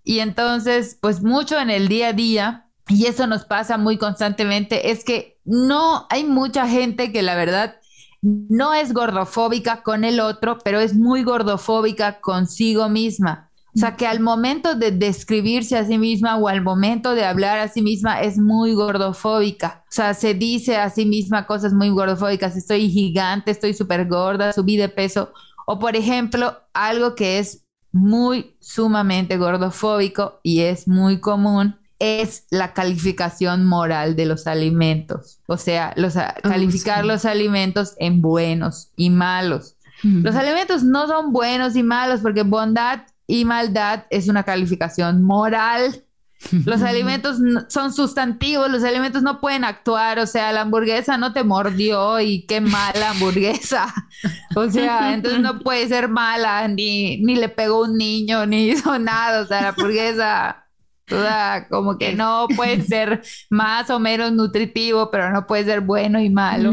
y entonces, pues mucho en el día a día, y eso nos pasa muy constantemente, es que no hay mucha gente que la verdad no es gordofóbica con el otro, pero es muy gordofóbica consigo misma. O sea, que al momento de describirse a sí misma o al momento de hablar a sí misma es muy gordofóbica. O sea, se dice a sí misma cosas muy gordofóbicas. Estoy gigante, estoy súper gorda, subí de peso. O, por ejemplo, algo que es muy sumamente gordofóbico y es muy común es la calificación moral de los alimentos. O sea, los, a- Oh, calificar sí. los alimentos en buenos y malos. Los alimentos no son buenos y malos porque bondad y maldad es una calificación moral. Los alimentos no- son sustantivos, los alimentos no pueden actuar, o sea, la hamburguesa no te mordió y qué mala hamburguesa. O sea, entonces no puede ser mala, ni, ni le pegó un niño, ni hizo nada, o sea, la hamburguesa como que no puede ser más o menos nutritivo, pero no puede ser bueno y malo.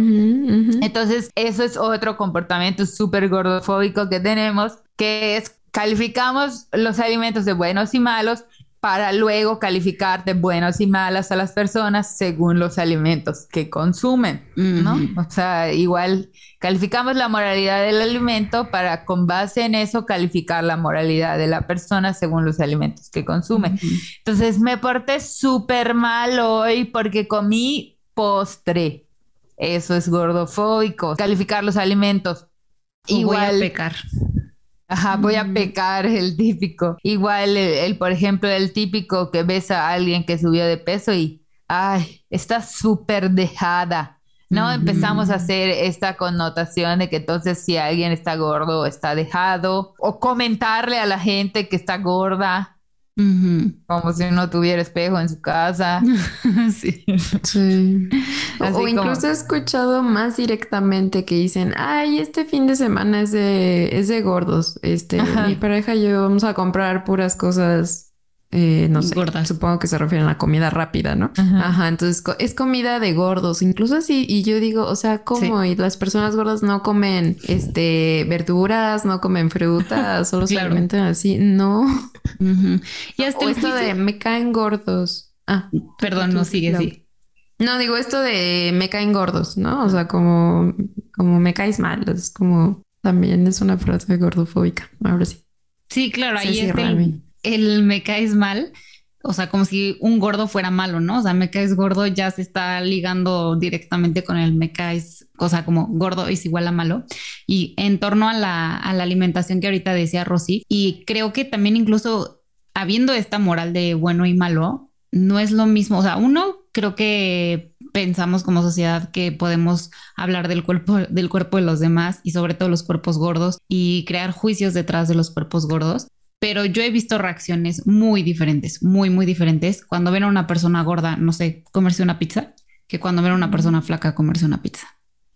Entonces, eso es otro comportamiento súper gordofóbico que tenemos, que es calificamos los alimentos de buenos y malos para luego calificar de buenos y malas a las personas según los alimentos que consumen, ¿no? Ujú. O sea, igual calificamos la moralidad del alimento para con base en eso calificar la moralidad de la persona según los alimentos que consume. Ujú. Entonces me porté súper mal hoy porque comí postre. Eso es gordofóbico. Calificar los alimentos. O voy a Igual, pecar. Ajá, voy a Mm. pecar el típico. Igual, el, el, por ejemplo, el típico que ves a alguien que subió de peso y, ay, está súper dejada. ¿no? Empezamos a hacer esta connotación de que entonces si alguien está gordo, está dejado, o comentarle a la gente que está gorda, Como si no tuviera espejo en su casa. sí. Sí. O- Así o como- incluso he escuchado más directamente que dicen, ay, este fin de semana es de, es de gordos. Este, Ajá. mi pareja y yo vamos a comprar puras cosas eh, no sé, Gordas. supongo que se refieren a comida rápida, ¿no? Ajá. Ajá, entonces co- es comida de gordos, incluso así, y yo digo, o sea, ¿cómo? Y las personas gordas no comen este verduras, no comen frutas, solo se alimentan así, no. Y hasta O esto juicio- de me caen gordos. Ah, Perdón, no sigue, Lau. sí. no digo esto de me caen gordos, ¿no? O sea, como, como me caes mal, es como también es una frase gordofóbica. Ahora sí. Sí, claro, Sí, ahí sí, realmente. El me caes mal. O sea, como si un gordo fuera malo, ¿no? O sea, me caes gordo ya se está ligando directamente con el me caes, o sea, como gordo es igual a malo. Y en torno a la, alimentación que ahorita decía Rosy, y creo que también incluso habiendo esta moral de bueno y malo, no es lo mismo. O sea, uno, creo que pensamos como sociedad que podemos hablar del cuerpo, del cuerpo de los demás y sobre todo los cuerpos gordos y crear juicios detrás de los cuerpos gordos. Pero yo he visto reacciones muy diferentes, muy, muy diferentes cuando ven a una persona gorda, no sé, comerse una pizza, que cuando ven a una persona flaca comerse una pizza,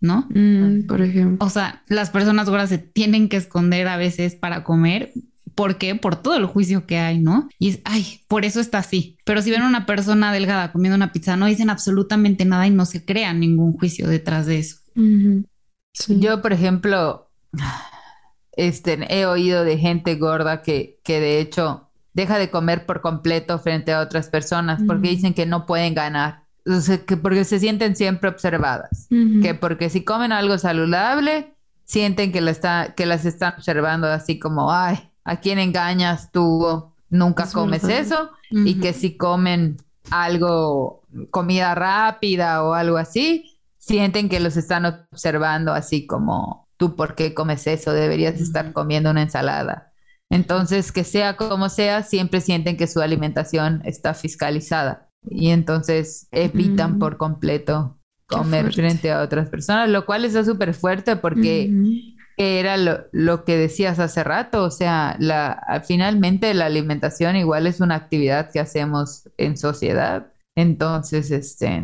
¿no? Mm, por ejemplo. O sea, las personas gordas se tienen que esconder a veces para comer. ¿Por qué? Por todo el juicio que hay, ¿no? Y es, ay, por eso está así. Pero si ven a una persona delgada comiendo una pizza, no dicen absolutamente nada y no se crean ningún juicio detrás de eso. Sí. Yo, por ejemplo, este, he oído de gente gorda que, que de hecho deja de comer por completo frente a otras personas porque dicen que no pueden ganar, o sea, que porque se sienten siempre observadas, que porque si comen algo saludable, sienten que, la está, que las están observando así como, ay, ¿a quién engañas tú? Nunca Es comes eso. Y que si comen algo, comida rápida o algo así, sienten que los están observando así como, tú, ¿por qué comes eso? Deberías estar comiendo una ensalada. Entonces, que sea como sea, siempre sienten que su alimentación está fiscalizada y entonces evitan Mm. por completo comer frente a otras personas, lo cual está súper fuerte porque era lo, lo que decías hace rato, o sea, la, finalmente la alimentación igual es una actividad que hacemos en sociedad, entonces este,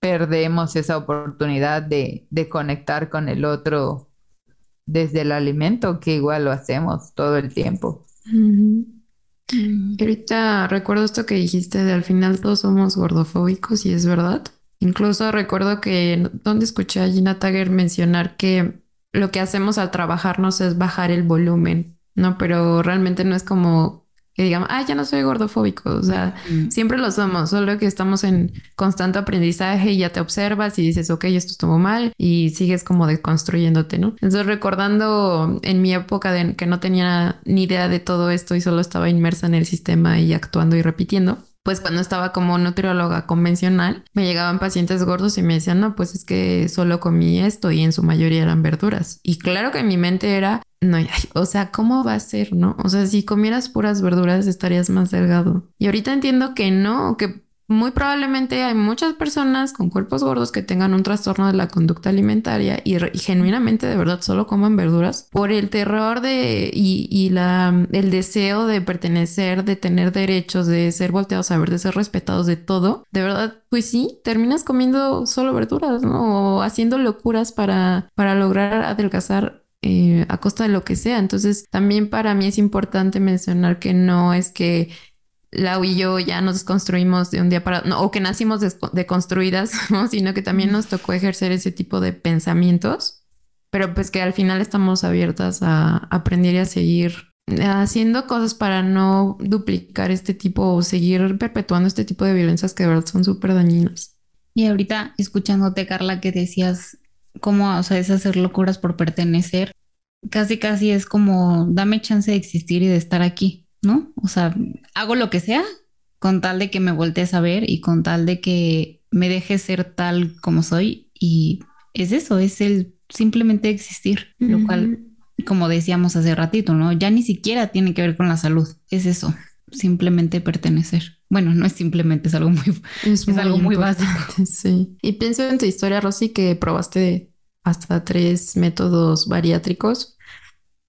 perdemos esa oportunidad de, de conectar con el otro desde el alimento, que igual lo hacemos todo el tiempo. Ahorita recuerdo esto que dijiste de al final todos somos gordofóbicos y es verdad. Incluso recuerdo que donde escuché a Gina Tager mencionar que lo que hacemos al trabajarnos es bajar el volumen, ¿no? Pero realmente no es como que digamos, ah, ya no soy gordofóbico, o sea, Mm. Siempre lo somos, solo que estamos en constante aprendizaje y ya te observas y dices, ok, esto estuvo mal y sigues como deconstruyéndote, ¿no? Entonces recordando en mi época de que no tenía ni idea de todo esto y solo estaba inmersa en el sistema y actuando y repitiendo. Pues cuando estaba como nutrióloga convencional, me llegaban pacientes gordos y me decían, no, pues es que solo comí esto y en su mayoría eran verduras. Y claro que mi mente era, no, o sea, ¿cómo va a ser, no? O sea, si comieras puras verduras estarías más delgado. Y ahorita entiendo que no, que muy probablemente hay muchas personas con cuerpos gordos que tengan un trastorno de la conducta alimentaria y, genuinamente de verdad solo coman verduras por el terror de y, y la el deseo de pertenecer, de tener derechos, de ser volteados a ver, de ser respetados de todo. De verdad, pues sí, terminas comiendo solo verduras, ¿no? O haciendo locuras para, para lograr adelgazar eh, a costa de lo que sea. Entonces, también para mí es importante mencionar que no es que Lau y yo ya nos desconstruimos de un día para no, o que nacimos deconstruidas, ¿no? sino que también nos tocó ejercer ese tipo de pensamientos, pero pues que al final estamos abiertas a aprender y a seguir haciendo cosas para no duplicar este tipo o seguir perpetuando este tipo de violencias que de verdad son súper dañinas. Y ahorita escuchándote, Carla, que decías cómo, o sea, es hacer locuras por pertenecer, casi casi es como dame chance de existir y de estar aquí, ¿no? O sea, hago lo que sea con tal de que me voltees a ver y con tal de que me dejes ser tal como soy y es eso, es el simplemente existir, lo cual, como decíamos hace ratito, ¿no? Ya ni siquiera tiene que ver con la salud, es eso, simplemente pertenecer. Bueno, no es simplemente, es algo muy Es, algo muy importante, Sí. Y pienso en tu historia, Rosy, que probaste hasta tres métodos bariátricos.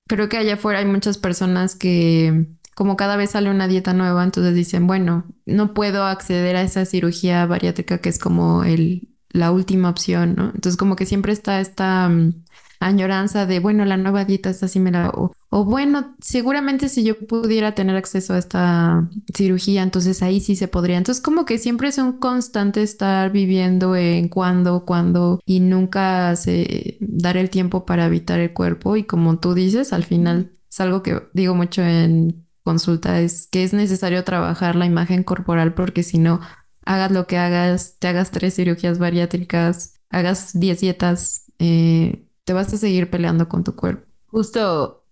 Creo que allá afuera hay muchas personas que, como cada vez sale una dieta nueva, entonces dicen, bueno, no puedo acceder a esa cirugía bariátrica que es como el, la última opción, ¿no? Entonces como que siempre está esta mm, añoranza de, bueno, la nueva dieta esta sí me la... O, o bueno, seguramente si yo pudiera tener acceso a esta cirugía, entonces ahí sí se podría. Entonces como que siempre es un constante estar viviendo en cuándo, cuándo y nunca se dar el tiempo para habitar el cuerpo y como tú dices, al final es algo que digo mucho en consulta, es que es necesario trabajar la imagen corporal porque si no, hagas lo que hagas, te hagas tres cirugías bariátricas, hagas diez dietas, eh, te vas a seguir peleando con tu cuerpo. Justo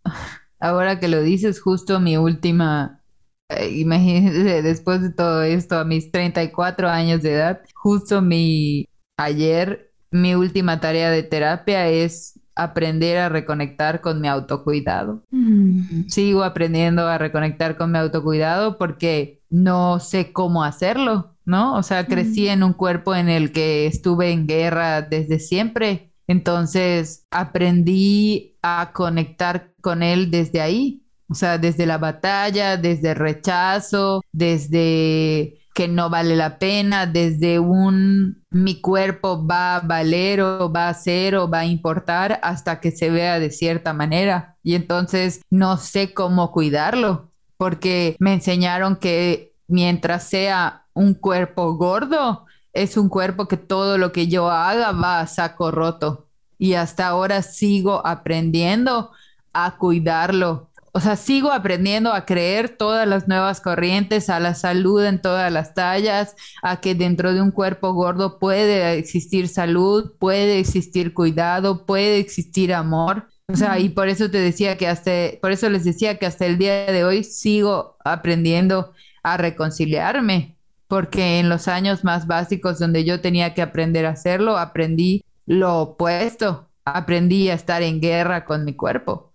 ahora que lo dices, justo mi última, eh, imagínense, después de todo esto, a mis 34 años de edad, justo mi, ayer, mi última tarea de terapia es aprender a reconectar con mi autocuidado. Mm. Sigo aprendiendo a reconectar con mi autocuidado porque no sé cómo hacerlo, ¿no? O sea, crecí en un cuerpo en el que estuve en guerra desde siempre. Entonces aprendí a conectar con él desde ahí, o sea, desde la batalla, desde el rechazo, desde que no vale la pena, desde un mi cuerpo va a valer o va a ser o va a importar hasta que se vea de cierta manera. Y entonces no sé cómo cuidarlo, porque me enseñaron que mientras sea un cuerpo gordo, es un cuerpo que todo lo que yo haga va a saco roto. Y hasta ahora sigo aprendiendo a cuidarlo o sea, sigo aprendiendo a creer todas las nuevas corrientes, a la salud en todas las tallas, a que dentro de un cuerpo gordo puede existir salud, puede existir cuidado, puede existir amor. O sea, y por eso te decía que hasta, por eso les decía que hasta el día de hoy sigo aprendiendo a reconciliarme, porque en los años más básicos donde yo tenía que aprender a hacerlo, aprendí lo opuesto, aprendí a estar en guerra con mi cuerpo.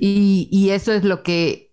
Y, eso es lo que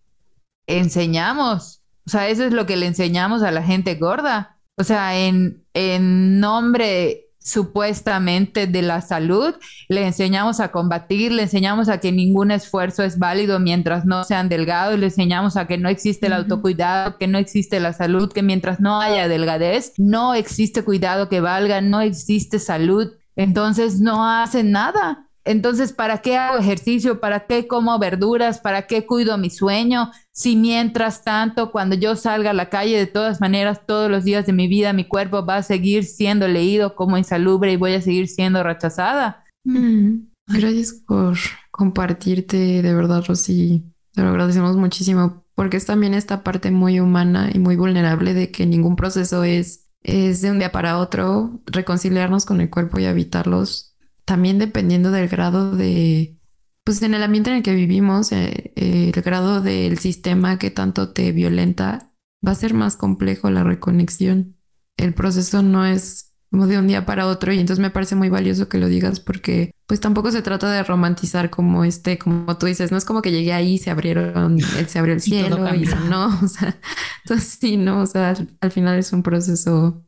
enseñamos. O sea, eso es lo que le enseñamos a la gente gorda. O sea, en, en nombre supuestamente de la salud, le enseñamos a combatir, le enseñamos a que ningún esfuerzo es válido mientras no sean delgados, le enseñamos a que no existe el autocuidado, que no existe la salud, que mientras no haya delgadez, no existe cuidado que valga, no existe salud. Entonces no hacen nada. Entonces, ¿para qué hago ejercicio? ¿Para qué como verduras? ¿Para qué cuido mi sueño? Si mientras tanto, cuando yo salga a la calle, de todas maneras, todos los días de mi vida, mi cuerpo va a seguir siendo leído como insalubre y voy a seguir siendo rechazada. Mm. Gracias por compartirte, de verdad, Rosy. Te lo agradecemos muchísimo porque es también esta parte muy humana y muy vulnerable de que ningún proceso es, es de un día para otro. Reconciliarnos con el cuerpo y habitarlos también dependiendo del grado de, pues en el ambiente en el que vivimos, eh, eh, el grado del sistema que tanto te violenta, va a ser más complejo la reconexión. El proceso no es como de un día para otro y entonces me parece muy valioso que lo digas porque pues tampoco se trata de romantizar como este, como tú dices, no es como que llegué ahí, se abrieron, se abrió el cielo y, no, o sea, entonces sí, no, o sea, al final es un proceso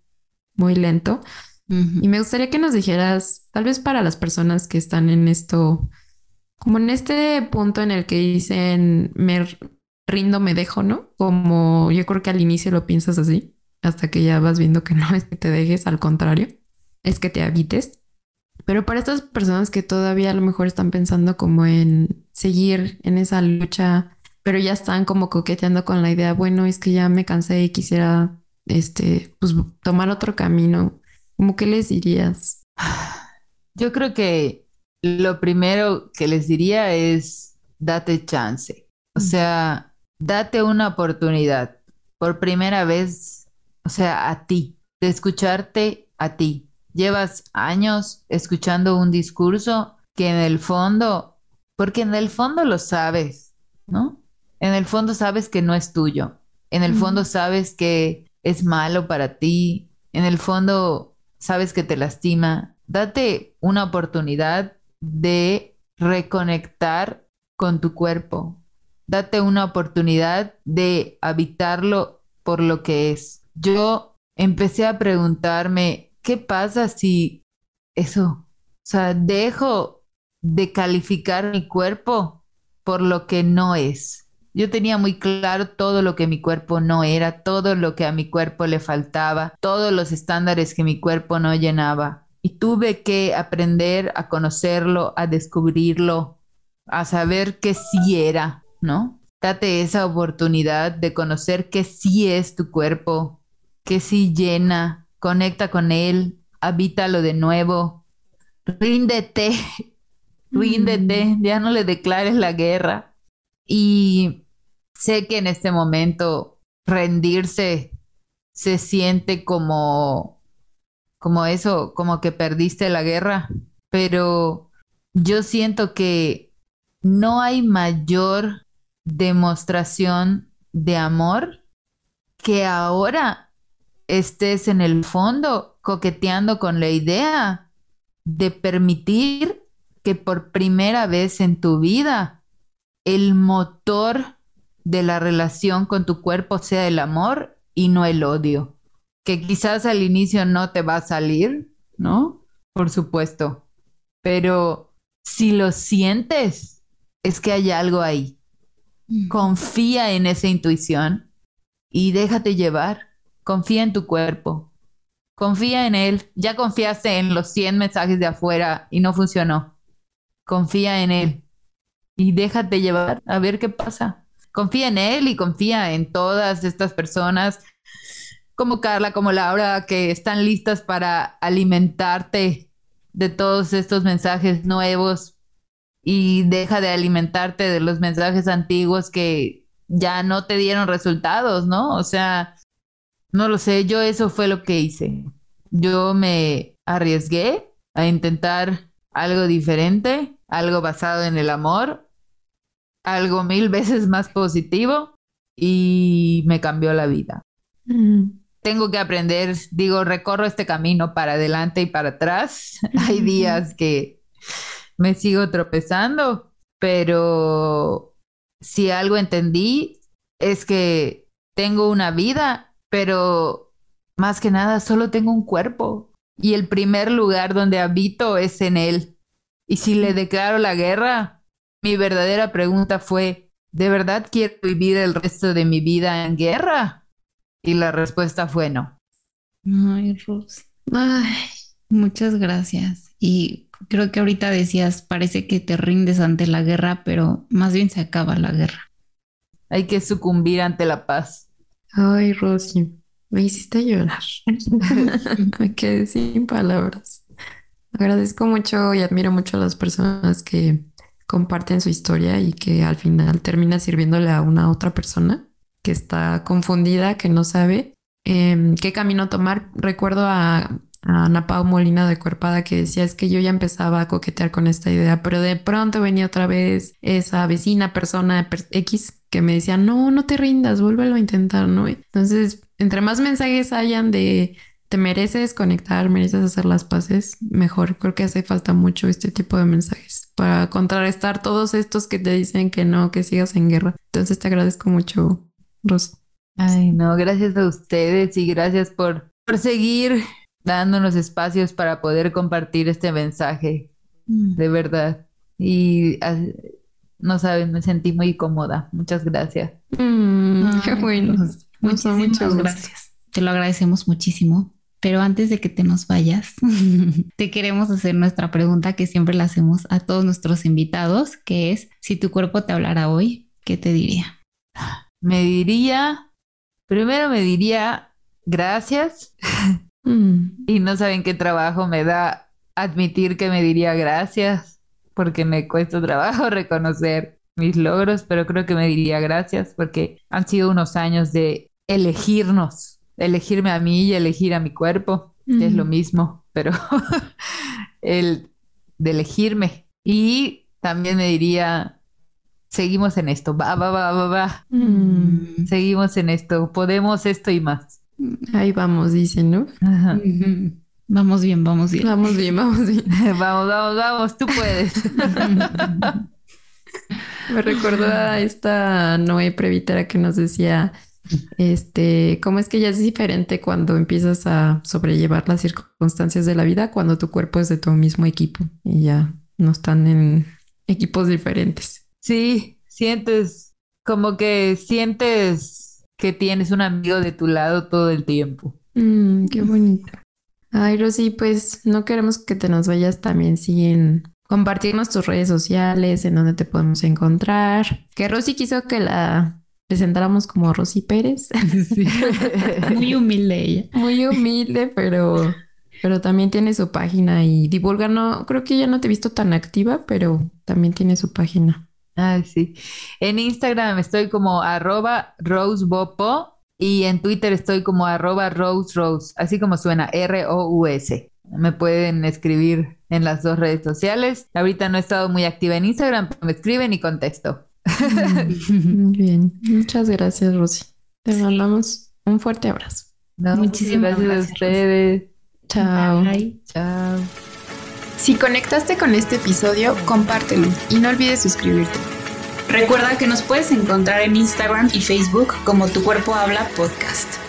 muy lento. Y me gustaría que nos dijeras, tal vez para las personas que están en esto, como en este punto en el que dicen, me rindo, me dejo, ¿no? Como yo creo que al inicio lo piensas así, hasta que ya vas viendo que no es que te dejes, al contrario, es que te habites. Pero para estas personas que todavía a lo mejor están pensando como en seguir en esa lucha, pero ya están como coqueteando con la idea, bueno, es que ya me cansé y quisiera, este, pues tomar otro camino. ¿Cómo que les dirías? Yo creo que lo primero que les diría es date chance. O sea, date una oportunidad por primera vez, o sea, a ti, de escucharte a ti. Llevas años escuchando un discurso que en el fondo, porque en el fondo lo sabes, ¿no? En el fondo sabes que no es tuyo. En el fondo sabes que es malo para ti. En el fondo sabes que te lastima, date una oportunidad de reconectar con tu cuerpo. Date una oportunidad de habitarlo por lo que es. Yo empecé a preguntarme, ¿qué pasa si eso? O sea, dejo de calificar mi cuerpo por lo que no es. Yo tenía muy claro todo lo que mi cuerpo no era, todo lo que a mi cuerpo le faltaba, todos los estándares que mi cuerpo no llenaba. y tuve que aprender a conocerlo, a descubrirlo, a saber que sí era, ¿no? Date esa oportunidad de conocer que sí es tu cuerpo, que sí llena, conecta con él, habítalo de nuevo, ríndete, ríndete, ya no le declares la guerra. Y sé que en este momento rendirse se siente como, como eso, como que perdiste la guerra, pero yo siento que no hay mayor demostración de amor que ahora estés en el fondo coqueteando con la idea de permitir que por primera vez en tu vida el motor de la relación con tu cuerpo sea el amor y no el odio, que quizás al inicio no te va a salir, ¿no? Por supuesto, pero si lo sientes, es que hay algo ahí. Confía en esa intuición y déjate llevar. Confía en tu cuerpo. Confía en él. Ya confiaste en los 100 mensajes de afuera y no funcionó. Confía en él y déjate llevar a ver qué pasa. Confía en él y confía en todas estas personas como Carla, como Laura, que están listas para alimentarte de todos estos mensajes nuevos y deja de alimentarte de los mensajes antiguos que ya no te dieron resultados, ¿no? O sea, no lo sé, yo eso fue lo que hice. Yo me arriesgué a intentar algo diferente, algo basado en el amor, algo mil veces más positivo y me cambió la vida. Mm. Tengo que aprender, digo, recorro este camino para adelante y para atrás. Hay días que me sigo tropezando, pero si algo entendí es que tengo una vida, pero más que nada solo tengo un cuerpo y el primer lugar donde habito es en él. Y si le declaro la guerra, mi verdadera pregunta fue, ¿de verdad quiero vivir el resto de mi vida en guerra? Y la respuesta fue no. Ay, Rose. Ay, muchas gracias. Y creo que ahorita decías, parece que te rindes ante la guerra, pero más bien se acaba la guerra. Hay que sucumbir ante la paz. Ay, Rosy, me hiciste llorar. me quedé sin palabras. Agradezco mucho y admiro mucho a las personas que comparten su historia y que al final termina sirviéndole a una otra persona que está confundida, que no sabe em, qué camino tomar. Recuerdo a Ana Pau Molina de Cuerpada que decía es que yo ya empezaba a coquetear con esta idea, pero de pronto venía otra vez esa vecina persona X que me decía, no, no te rindas, vuélvelo a intentar, ¿no? Entonces, entre más mensajes hayan de te mereces conectar, mereces hacer las paces, mejor. Creo que hace falta mucho este tipo de mensajes para contrarrestar todos estos que te dicen que no, que sigas en guerra. Entonces te agradezco mucho, Rosa. Ay, no, gracias a ustedes y gracias por, por seguir dándonos espacios para poder compartir este mensaje, mm. de verdad. Y ah, no saben, me sentí muy cómoda. Muchas gracias. Mm, qué bueno. Pues, muchas gracias. Te lo agradecemos muchísimo. Pero antes de que te nos vayas, te queremos hacer nuestra pregunta que siempre la hacemos a todos nuestros invitados, que es, si tu cuerpo te hablara hoy, ¿qué te diría? Me diría, primero me diría, gracias Mm. Y no saben qué trabajo me da admitir que me diría gracias, porque me cuesta trabajo reconocer mis logros, pero creo que me diría gracias porque han sido unos años de elegirnos, elegirme a mí y elegir a mi cuerpo, que es lo mismo, pero el de elegirme. Y también me diría, seguimos en esto, va, va, va, va, va. Mm. Seguimos en esto, podemos esto y más. Ahí vamos, dicen, ¿no? Vamos bien, vamos bien. Vamos bien, vamos bien. vamos, vamos, vamos, tú puedes. Me recordó a esta Noé Previtera que nos decía, este, cómo es que ya es diferente cuando empiezas a sobrellevar las circunstancias de la vida cuando tu cuerpo es de tu mismo equipo y ya no están en equipos diferentes. Sí, sientes como que sientes que tienes un amigo de tu lado todo el tiempo. Mm, qué bonito. Ay, Rosy, pues no queremos que te nos vayas también sin compartirnos tus redes sociales, en donde te podemos encontrar. Que Rosy quiso que la presentáramos como Rosy Pérez. Muy humilde ella. Muy humilde, pero, pero también tiene su página y divulga. No, creo que ya no te he visto tan activa, pero también tiene su página. Ay, sí. En Instagram estoy como arroba rosebopo y en Twitter estoy como arroba roserose, así como suena, R-O-U-S. Me pueden escribir en las dos redes sociales. Ahorita no he estado muy activa en Instagram, pero me escriben y contesto. Muy bien. Muchas gracias, Rosy. Te mandamos un fuerte abrazo. No, Muchísimas gracias, gracias, a ustedes. Chao. Bye. Chao. Si conectaste con este episodio, compártelo y no olvides suscribirte. Recuerda que nos puedes encontrar en Instagram y Facebook como Tu Cuerpo Habla Podcast.